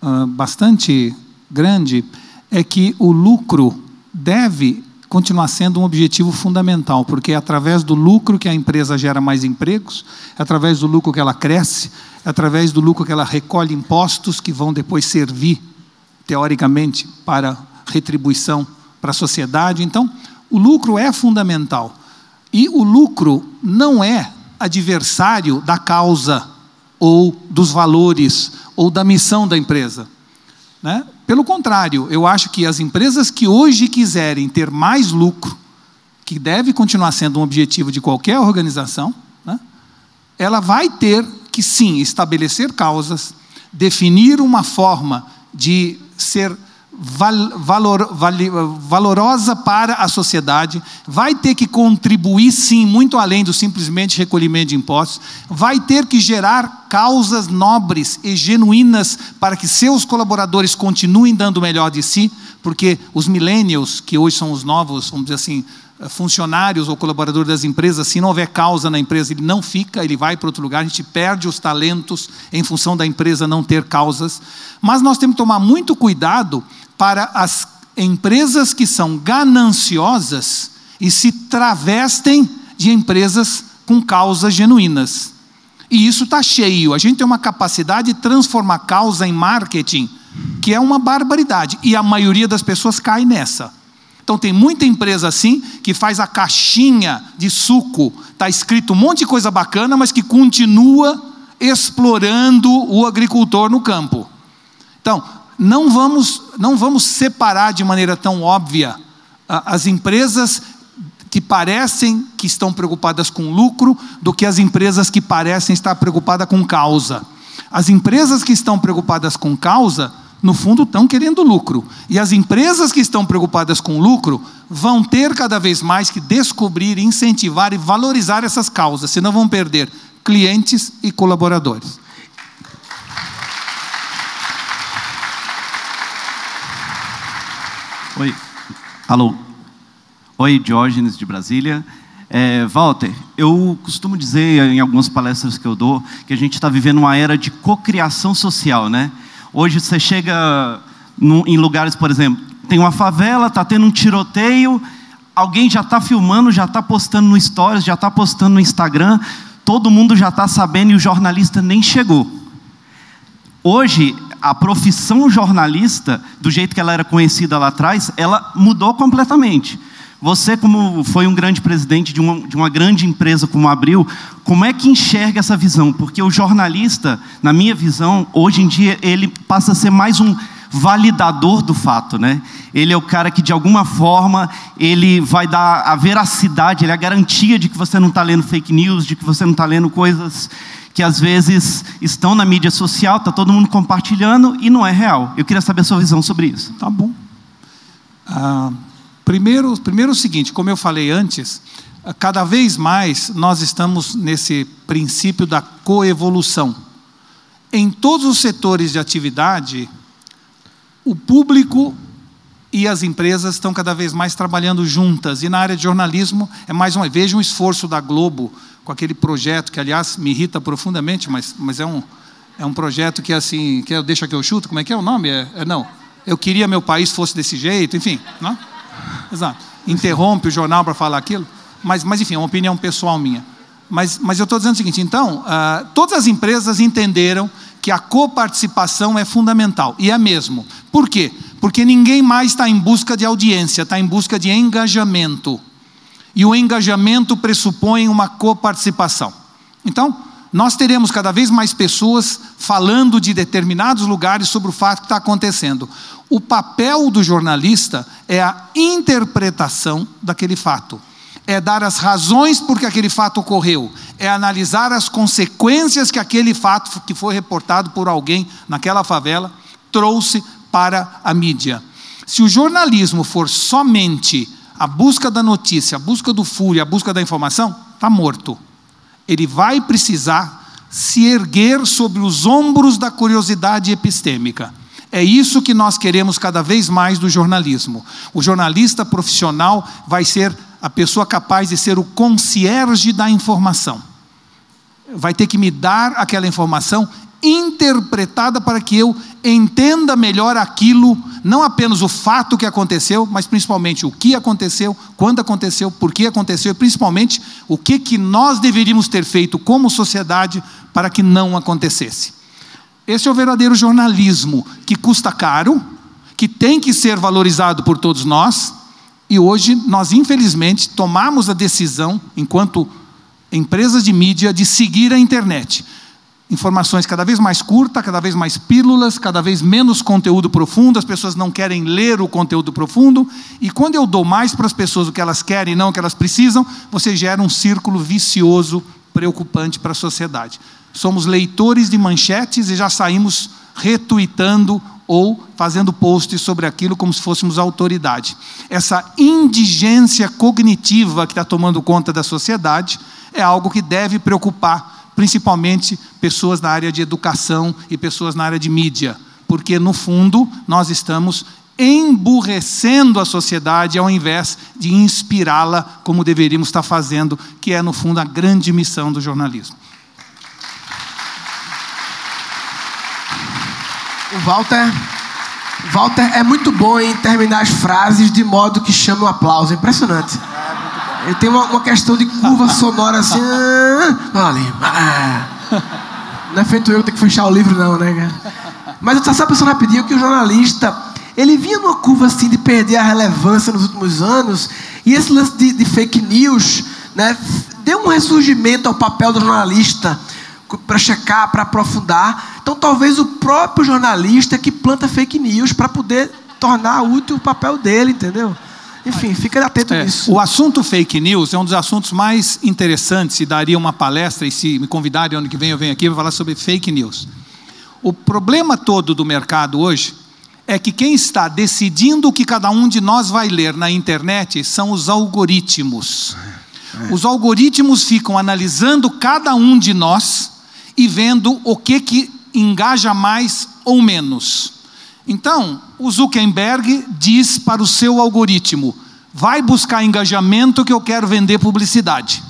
uh, bastante grande é que o lucro deve continuar sendo um objetivo fundamental, porque é através do lucro que a empresa gera mais empregos, é através do lucro que ela cresce, é através do lucro que ela recolhe impostos que vão depois servir, teoricamente, para retribuição para a sociedade. Então, o lucro é fundamental. E o lucro não é adversário da causa ou dos valores ou da missão da empresa. Né? Pelo contrário, eu acho que as empresas que hoje quiserem ter mais lucro, que deve continuar sendo um objetivo de qualquer organização, né? ela vai ter que sim estabelecer causas, definir uma forma de ser valor, valorosa para a sociedade, vai ter que contribuir, sim, muito além do simplesmente recolhimento de impostos, vai ter que gerar causas nobres e genuínas para que seus colaboradores continuem dando o melhor de si, porque os millennials, que hoje são os novos, vamos dizer assim, funcionários ou colaboradores das empresas, se não houver causa na empresa, ele não fica, ele vai para outro lugar, a gente perde os talentos em função da empresa não ter causas. Mas nós temos que tomar muito cuidado para as empresas que são gananciosas e se travestem de empresas com causas genuínas. E isso está cheio. A gente tem uma capacidade de transformar causa em marketing que é uma barbaridade. E a maioria das pessoas cai nessa. Então tem muita empresa assim que faz a caixinha de suco, está escrito um monte de coisa bacana, mas que continua explorando o agricultor no campo. Então, não vamos, não vamos separar de maneira tão óbvia as empresas que parecem que estão preocupadas com lucro do que as empresas que parecem estar preocupadas com causa. As empresas que estão preocupadas com causa, no fundo, estão querendo lucro. E as empresas que estão preocupadas com lucro vão ter cada vez mais que descobrir, incentivar e valorizar essas causas, senão vão perder clientes e colaboradores. Oi. Alô. Oi, Diógenes de Brasília. É, Walter, eu costumo dizer em algumas palestras que eu dou que a gente está vivendo uma era de cocriação social, né? Hoje você chega no, em lugares, por exemplo, tem uma favela, está tendo um tiroteio, alguém já está filmando, já está postando no Stories, já está postando no Instagram, todo mundo já está sabendo e o jornalista nem chegou. Hoje, a profissão jornalista, do jeito que ela era conhecida lá atrás, ela mudou completamente. Você, como foi um grande presidente de uma, de uma grande empresa como a Abril, como é que enxerga essa visão? Porque o jornalista, na minha visão, hoje em dia, ele passa a ser mais um validador do fato, né? Ele é o cara que de alguma forma ele vai dar a veracidade, ele é a garantia de que você não está lendo fake news, de que você não está lendo coisas que às vezes estão na mídia social, está todo mundo compartilhando e não é real. Eu queria saber a sua visão sobre isso. Tá bom. Ah, Primeiro, primeiro o seguinte, como eu falei antes, cada vez mais nós estamos nesse princípio da coevolução. Em todos os setores de atividade, o público e as empresas estão cada vez mais trabalhando juntas. E na área de jornalismo, é mais uma veja um esforço da Globo com aquele projeto que, aliás, me irrita profundamente, mas, mas é, um, é um projeto que, assim, que eu, deixa que eu chuto, como é que é o nome? É, é, não, eu queria meu país fosse desse jeito, enfim, não? Exato. Interrompe o jornal para falar aquilo. Mas, mas, enfim, é uma opinião pessoal minha. Mas, mas eu estou dizendo o seguinte: então, uh, todas as empresas entenderam que a coparticipação é fundamental. E é mesmo. Por quê? Porque ninguém mais está em busca de audiência, está em busca de engajamento. E o engajamento pressupõe uma coparticipação. Então, nós teremos cada vez mais pessoas falando de determinados lugares sobre o fato que está acontecendo. O papel do jornalista é a interpretação daquele fato, é dar as razões por que aquele fato ocorreu, é analisar as consequências que aquele fato que foi reportado por alguém naquela favela trouxe para a mídia. Se o jornalismo for somente a busca da notícia, a busca do fúria, a busca da informação, está morto ele vai precisar se erguer sobre os ombros da curiosidade epistêmica. É isso que nós queremos cada vez mais do jornalismo. O jornalista profissional vai ser a pessoa capaz de ser o concierge da informação. Vai ter que me dar aquela informação interpretada para que eu entenda melhor aquilo, não apenas o fato que aconteceu, mas principalmente o que aconteceu, quando aconteceu, por que aconteceu, e principalmente o que, que nós deveríamos ter feito como sociedade para que não acontecesse. Esse é o verdadeiro jornalismo que custa caro, que tem que ser valorizado por todos nós, e hoje nós, infelizmente, tomamos a decisão, enquanto empresas de mídia, de seguir a internet informações cada vez mais curtas, cada vez mais pílulas, cada vez menos conteúdo profundo, as pessoas não querem ler o conteúdo profundo, e quando eu dou mais para as pessoas o que elas querem e não o que elas precisam, você gera um círculo vicioso preocupante para a sociedade. Somos leitores de manchetes e já saímos retuitando ou fazendo posts sobre aquilo como se fôssemos autoridade. Essa indigência cognitiva que está tomando conta da sociedade é algo que deve preocupar principalmente pessoas na área de educação e pessoas na área de mídia, porque no fundo nós estamos emburrecendo a sociedade ao invés de inspirá-la como deveríamos estar fazendo, que é no fundo a grande missão do jornalismo. O Walter, Walter é muito bom em terminar as frases de modo que chama o um aplauso, impressionante. Ele tem uma, uma questão de curva sonora assim. Ah, ali. Ah. Não é feito eu ter que fechar o livro, não, né? Mas eu estava pensando rapidinho que o jornalista, ele vinha numa curva assim de perder a relevância nos últimos anos, e esse lance de, de fake news, né, deu um ressurgimento ao papel do jornalista para checar, para aprofundar. Então, talvez o próprio jornalista que planta fake news para poder tornar útil o papel dele, entendeu? Enfim, fica atento é, nisso. O assunto fake news é um dos assuntos mais interessantes. E daria uma palestra, e se me convidarem ano que vem, eu venho aqui para falar sobre fake news. O problema todo do mercado hoje é que quem está decidindo o que cada um de nós vai ler na internet são os algoritmos. É. Os algoritmos ficam analisando cada um de nós e vendo o que, que engaja mais ou menos. Então, o Zuckerberg diz para o seu algoritmo: vai buscar engajamento que eu quero vender publicidade.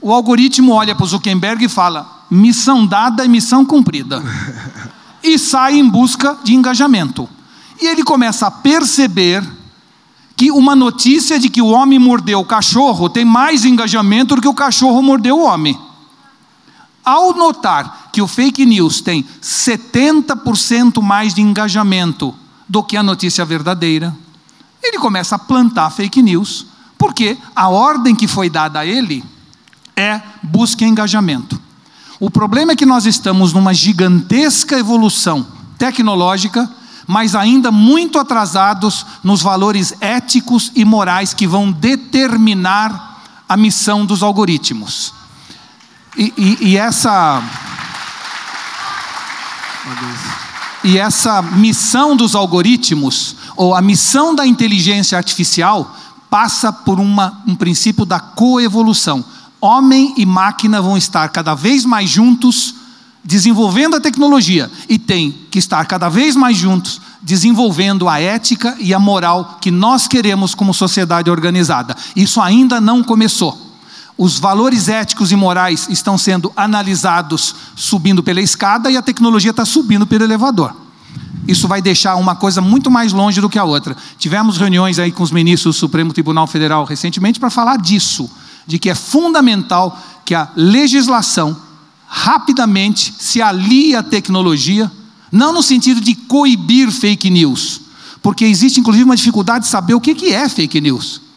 O algoritmo olha para o Zuckerberg e fala: missão dada e missão cumprida. (laughs) E sai em busca de engajamento. E ele começa a perceber que uma notícia de que o homem mordeu o cachorro tem mais engajamento do que o cachorro mordeu o homem. Ao notar que o fake news tem 70% mais de engajamento do que a notícia verdadeira, ele começa a plantar fake news, porque a ordem que foi dada a ele é busque engajamento. O problema é que nós estamos numa gigantesca evolução tecnológica, mas ainda muito atrasados nos valores éticos e morais que vão determinar a missão dos algoritmos. E, e, e essa. E essa missão dos algoritmos, ou a missão da inteligência artificial, passa por uma, um princípio da coevolução. Homem e máquina vão estar cada vez mais juntos, desenvolvendo a tecnologia, e tem que estar cada vez mais juntos, desenvolvendo a ética e a moral que nós queremos como sociedade organizada. Isso ainda não começou os valores éticos e morais estão sendo analisados subindo pela escada e a tecnologia está subindo pelo elevador. Isso vai deixar uma coisa muito mais longe do que a outra. Tivemos reuniões aí com os ministros do Supremo Tribunal Federal recentemente para falar disso, de que é fundamental que a legislação rapidamente se alie à tecnologia, não no sentido de coibir fake news, porque existe inclusive uma dificuldade de saber o que é fake news.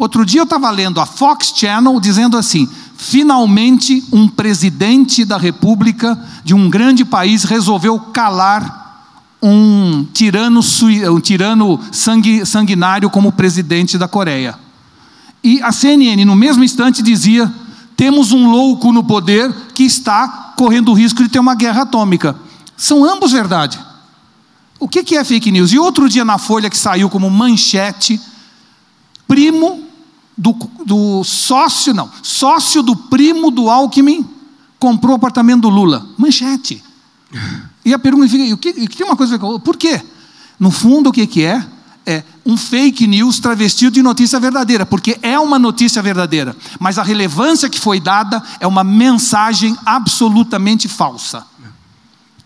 Outro dia eu estava lendo a Fox Channel dizendo assim: finalmente um presidente da República de um grande país resolveu calar um tirano, um tirano sanguinário como presidente da Coreia. E a CNN, no mesmo instante, dizia: temos um louco no poder que está correndo o risco de ter uma guerra atômica. São ambos verdade. O que é fake news? E outro dia na Folha que saiu como manchete, primo do, do sócio, não, sócio do primo do Alckmin comprou o apartamento do Lula. Manchete. (laughs) E a pergunta fica, o que, tem uma coisa por quê? No fundo, o que, que é? É um fake news travestido de notícia verdadeira, porque é uma notícia verdadeira, mas a relevância que foi dada é uma mensagem absolutamente falsa.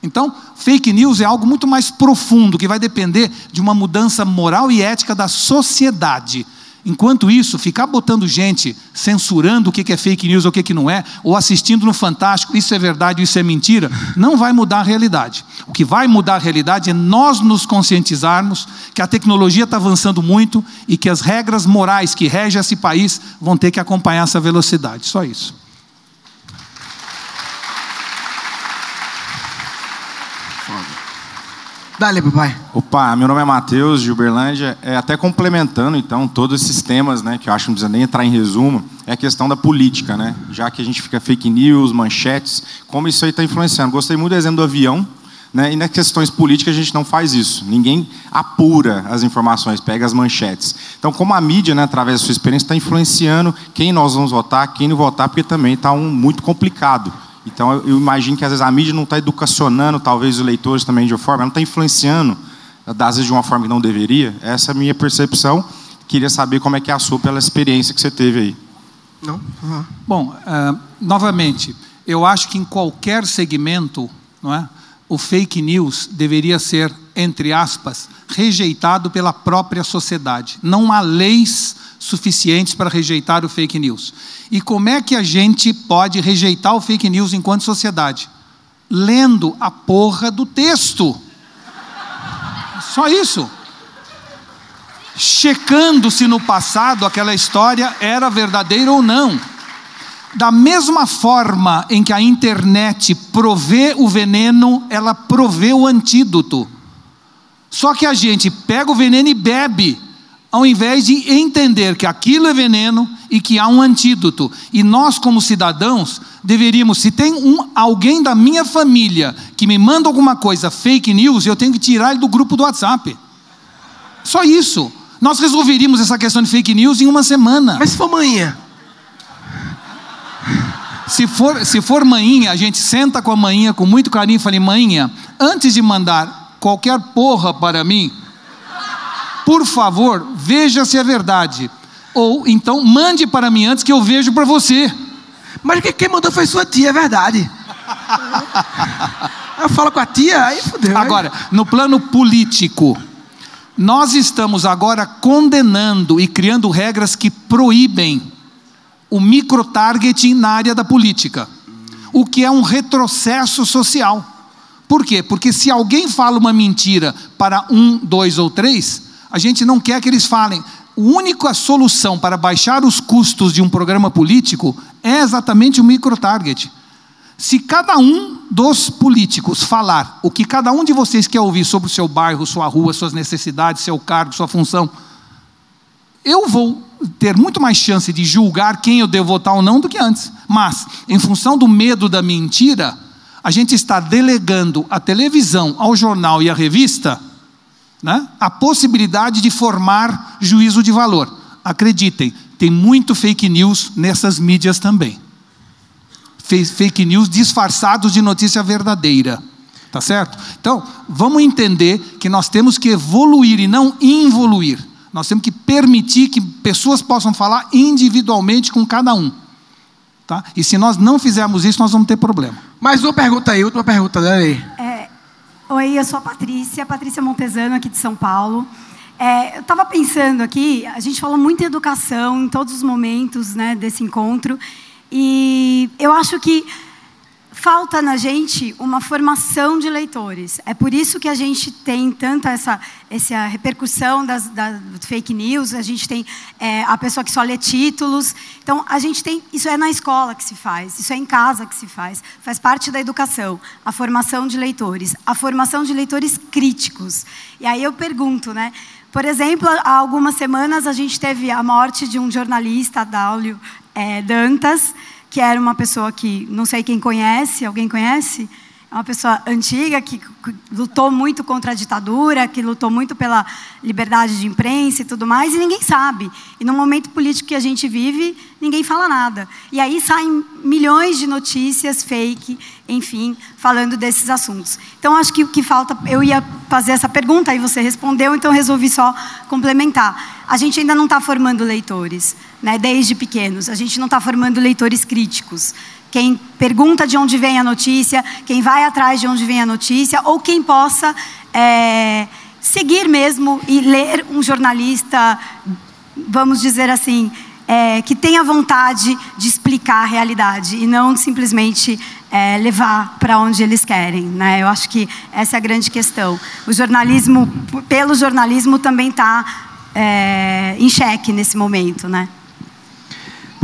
Então, fake news é algo muito mais profundo, que vai depender de uma mudança moral e ética da sociedade. Enquanto isso, ficar botando gente censurando o que é fake news ou o que não é, ou assistindo no Fantástico, isso é verdade, isso é mentira, não vai mudar a realidade. O que vai mudar a realidade é nós nos conscientizarmos que a tecnologia está avançando muito e que as regras morais que regem esse país vão ter que acompanhar essa velocidade. Só isso. Dale, papai. Opa, meu nome é Matheus, de Uberlândia. É, até complementando, então, todos esses temas, né, que eu acho que não precisa nem entrar em resumo, é a questão da política, né? Já que a gente fica fake news, manchetes, como isso aí está influenciando. Gostei muito do exemplo do avião, né? E nas questões políticas a gente não faz isso. Ninguém apura as informações, pega as manchetes. Então, como a mídia, né, através da sua experiência, está influenciando quem nós vamos votar, quem não votar, porque também está um, muito complicado. Então, eu imagino que às vezes a mídia não está educacionando, talvez os leitores também de uma forma, não está influenciando, às vezes de uma forma que não deveria. Essa é a minha percepção. Queria saber como é que é a sua pela experiência que você teve aí. Não? Uhum. Bom, uh, novamente, eu acho que em qualquer segmento, não é, o fake news deveria ser, entre aspas, rejeitado pela própria sociedade. Não há leis suficientes para rejeitar o fake news. E como é que a gente pode rejeitar o fake news enquanto sociedade? Lendo a porra do texto. Só isso. Checando se no passado aquela história era verdadeira ou não. Da mesma forma em que a internet provê o veneno, ela provê o antídoto. Só que a gente pega o veneno e bebe, ao invés de entender que aquilo é veneno e que há um antídoto. E nós, como cidadãos, deveríamos, se tem um, alguém da minha família que me manda alguma coisa fake news, eu tenho que tirar ele do grupo do WhatsApp. Só isso. Nós resolveríamos essa questão de fake news em uma semana. Mas se for manhã. Se for, se for manhinha, a gente senta com a manhinha com muito carinho e fala: manhinha, antes de mandar qualquer porra para mim, por favor, veja se é verdade. Ou então mande para mim antes que eu vejo para você. Mas quem mandou foi sua tia, é verdade. (laughs) eu falo com a tia, aí fodeu. Agora, no plano político, nós estamos agora condenando e criando regras que proíbem o microtargeting na área da política, o que é um retrocesso social. Por quê? Porque se alguém fala uma mentira para um, dois ou três, a gente não quer que eles falem. A única solução para baixar os custos de um programa político é exatamente o microtarget. Se cada um dos políticos falar o que cada um de vocês quer ouvir sobre o seu bairro, sua rua, suas necessidades, seu cargo, sua função, eu vou ter muito mais chance de julgar quem eu devo votar ou não do que antes. Mas, em função do medo da mentira, a gente está delegando à televisão, ao jornal e à revista né, a possibilidade de formar juízo de valor. Acreditem, tem muito fake news nessas mídias também. Fake news disfarçados de notícia verdadeira. Tá certo? Então, vamos entender que nós temos que evoluir e não involuir. Nós temos que permitir que pessoas possam falar individualmente com cada um. Tá? E se nós não fizermos isso, nós vamos ter problema. Mais uma pergunta aí, última pergunta, Dani. Oi, eu sou a Patrícia, Patrícia Montesano, aqui de São Paulo. É, eu estava pensando aqui, a gente falou muito em educação em todos os momentos né, desse encontro, e eu acho que falta na gente uma formação de leitores. É por isso que a gente tem tanta essa, essa repercussão das, das fake news, a gente tem é, a pessoa que só lê títulos. Então, a gente tem. Isso é na escola que se faz, isso é em casa que se faz, faz parte da educação, a formação de leitores, a formação de leitores críticos. E aí eu pergunto, né? Por exemplo, há algumas semanas a gente teve a morte de um jornalista, Daulio é, Dantas, que era uma pessoa que, não sei quem conhece, alguém conhece? É uma pessoa antiga que lutou muito contra a ditadura, que lutou muito pela liberdade de imprensa e tudo mais, e ninguém sabe. E no momento político que a gente vive, ninguém fala nada. E aí saem milhões de notícias fake, enfim, falando desses assuntos. Então acho que o que falta, eu ia fazer essa pergunta e você respondeu, então resolvi só complementar. A gente ainda não está formando leitores, né, desde pequenos. A gente não está formando leitores críticos quem pergunta de onde vem a notícia, quem vai atrás de onde vem a notícia, ou quem possa é, seguir mesmo e ler um jornalista, vamos dizer assim, é, que tenha vontade de explicar a realidade e não simplesmente é, levar para onde eles querem. Né? Eu acho que essa é a grande questão. O jornalismo, pelo jornalismo, também está é, em xeque nesse momento, né?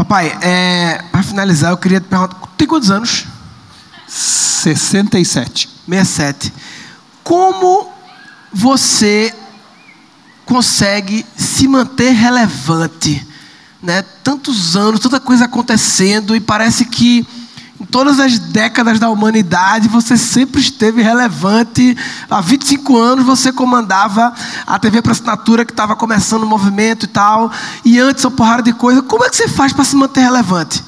Papai, é, para finalizar, eu queria te perguntar: tem quantos anos? 67. 67. Como você consegue se manter relevante? Né? Tantos anos, tanta coisa acontecendo e parece que em todas as décadas da humanidade, você sempre esteve relevante. Há 25 anos você comandava a TV para assinatura que estava começando o movimento e tal. E antes, uma porrada de coisa. Como é que você faz para se manter relevante?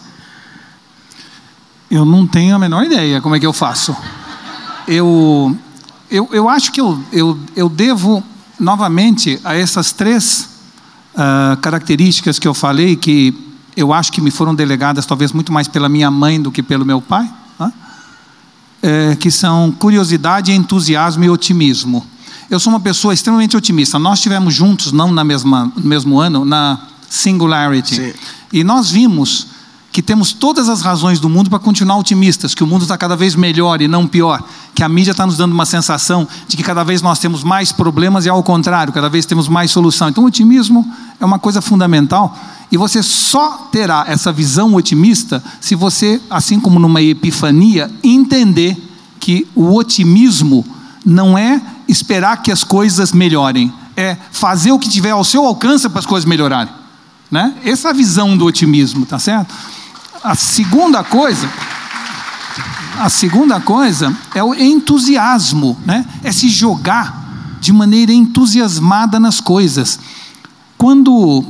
Eu não tenho a menor ideia como é que eu faço. Eu, eu, eu acho que eu, eu, eu devo, novamente, a essas três uh, características que eu falei, que eu acho que me foram delegadas talvez muito mais pela minha mãe do que pelo meu pai, né? é, que são curiosidade, entusiasmo e otimismo. Eu sou uma pessoa extremamente otimista. Nós tivemos juntos, não na mesma, no mesmo ano, na Singularity. Sim. E nós vimos que temos todas as razões do mundo para continuar otimistas, que o mundo está cada vez melhor e não pior, que a mídia está nos dando uma sensação de que cada vez nós temos mais problemas e ao contrário, cada vez temos mais solução. Então, o otimismo é uma coisa fundamental e você só terá essa visão otimista se você, assim como numa epifania, entender que o otimismo não é esperar que as coisas melhorem, é fazer o que tiver ao seu alcance para as coisas melhorarem. Né? Essa é a visão do otimismo, tá certo? A segunda coisa, a segunda coisa é o entusiasmo, né? É se jogar de maneira entusiasmada nas coisas. Quando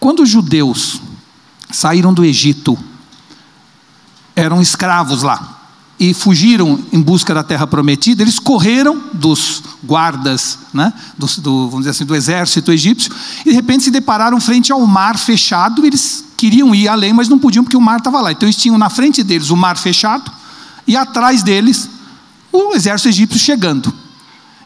quando os judeus saíram do Egito, eram escravos lá e fugiram em busca da terra prometida, eles correram dos guardas, né, do, do, vamos dizer assim, do exército egípcio, e de repente se depararam frente ao mar fechado, eles queriam ir além, mas não podiam porque o mar estava lá. Então eles tinham na frente deles o mar fechado e atrás deles o exército egípcio chegando.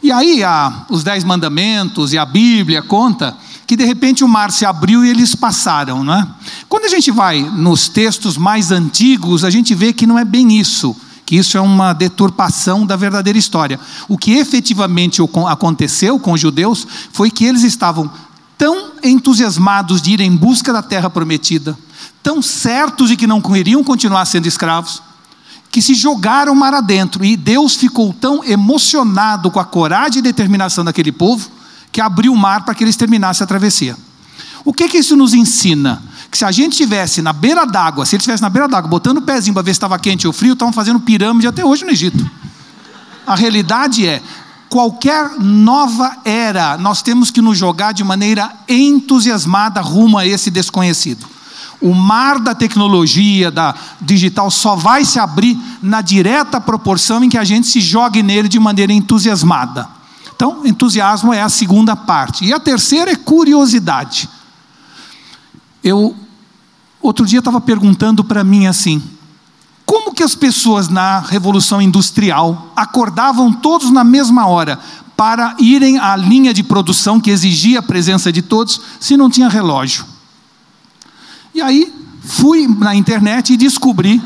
E aí a, os dez mandamentos e a Bíblia conta que de repente o mar se abriu e eles passaram, não é? Quando a gente vai nos textos mais antigos, a gente vê que não é bem isso que isso é uma deturpação da verdadeira história. O que efetivamente aconteceu com os judeus foi que eles estavam tão entusiasmados de ir em busca da terra prometida, tão certos de que não iriam continuar sendo escravos, que se jogaram mar adentro. E Deus ficou tão emocionado com a coragem e determinação daquele povo que abriu o mar para que eles terminassem a travessia. O que, que isso nos ensina? que se a gente estivesse na beira d'água, se ele estivesse na beira d'água, botando o pezinho para ver se estava quente ou frio, estavam fazendo pirâmide até hoje no Egito. A realidade é, qualquer nova era, nós temos que nos jogar de maneira entusiasmada rumo a esse desconhecido. O mar da tecnologia, da digital, só vai se abrir na direta proporção em que a gente se jogue nele de maneira entusiasmada. Então, entusiasmo é a segunda parte. E a terceira é curiosidade. Eu outro dia estava perguntando para mim assim: como que as pessoas na Revolução Industrial acordavam todos na mesma hora para irem à linha de produção que exigia a presença de todos, se não tinha relógio? E aí fui na internet e descobri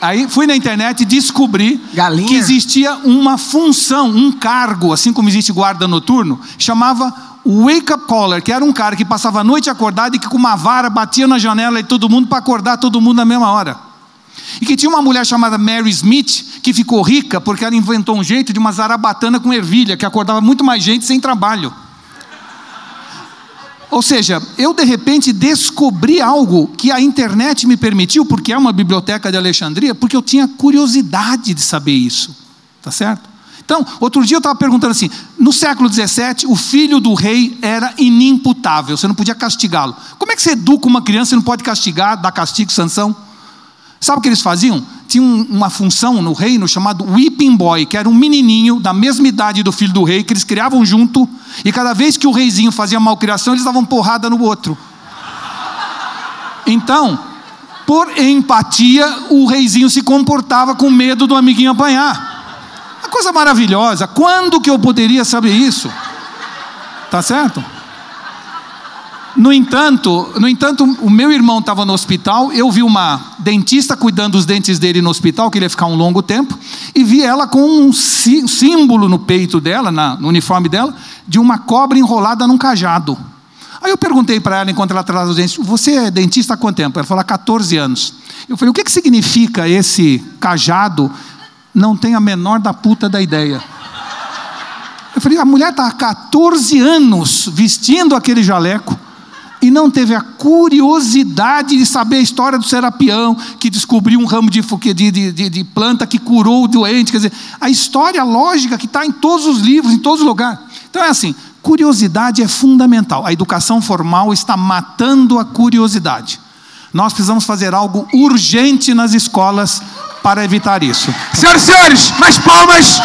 Aí fui na internet e descobri Galinha. que existia uma função, um cargo, assim como existe guarda noturno, chamava wake up caller, que era um cara que passava a noite acordado e que com uma vara batia na janela de todo mundo para acordar todo mundo na mesma hora. E que tinha uma mulher chamada Mary Smith que ficou rica porque ela inventou um jeito de uma zarabatana com ervilha que acordava muito mais gente sem trabalho. Ou seja, eu de repente descobri algo que a internet me permitiu, porque é uma biblioteca de Alexandria, porque eu tinha curiosidade de saber isso. Tá certo? Então, outro dia eu estava perguntando assim: no século XVII, o filho do rei era inimputável, você não podia castigá-lo. Como é que você educa uma criança e não pode castigar, dar castigo, sanção? Sabe o que eles faziam? Tinha uma função no reino chamado Whipping Boy, que era um menininho da mesma idade do filho do rei, que eles criavam junto, e cada vez que o reizinho fazia malcriação, eles davam porrada no outro. Então, por empatia, o reizinho se comportava com medo do amiguinho apanhar. Coisa maravilhosa. Quando que eu poderia saber isso? Tá certo? No entanto, no entanto, o meu irmão estava no hospital, eu vi uma dentista cuidando dos dentes dele no hospital, que ele ia ficar um longo tempo, e vi ela com um símbolo no peito dela, na, no uniforme dela, de uma cobra enrolada num cajado. Aí eu perguntei para ela, enquanto ela traz os dentes, você é dentista há quanto tempo? Ela falou, há 14 anos. Eu falei, o que, que significa esse cajado? Não tem a menor da puta da ideia. Eu falei, a mulher está há 14 anos vestindo aquele jaleco, e não teve a curiosidade de saber a história do serapião, que descobriu um ramo de, de, de, de planta que curou o doente. Quer dizer, a história lógica que está em todos os livros, em todos os lugares. Então é assim: curiosidade é fundamental. A educação formal está matando a curiosidade. Nós precisamos fazer algo urgente nas escolas para evitar isso. Senhoras e senhores, mais palmas.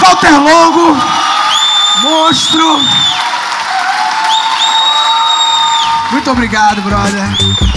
Walter Longo, monstro. Muito obrigado, brother.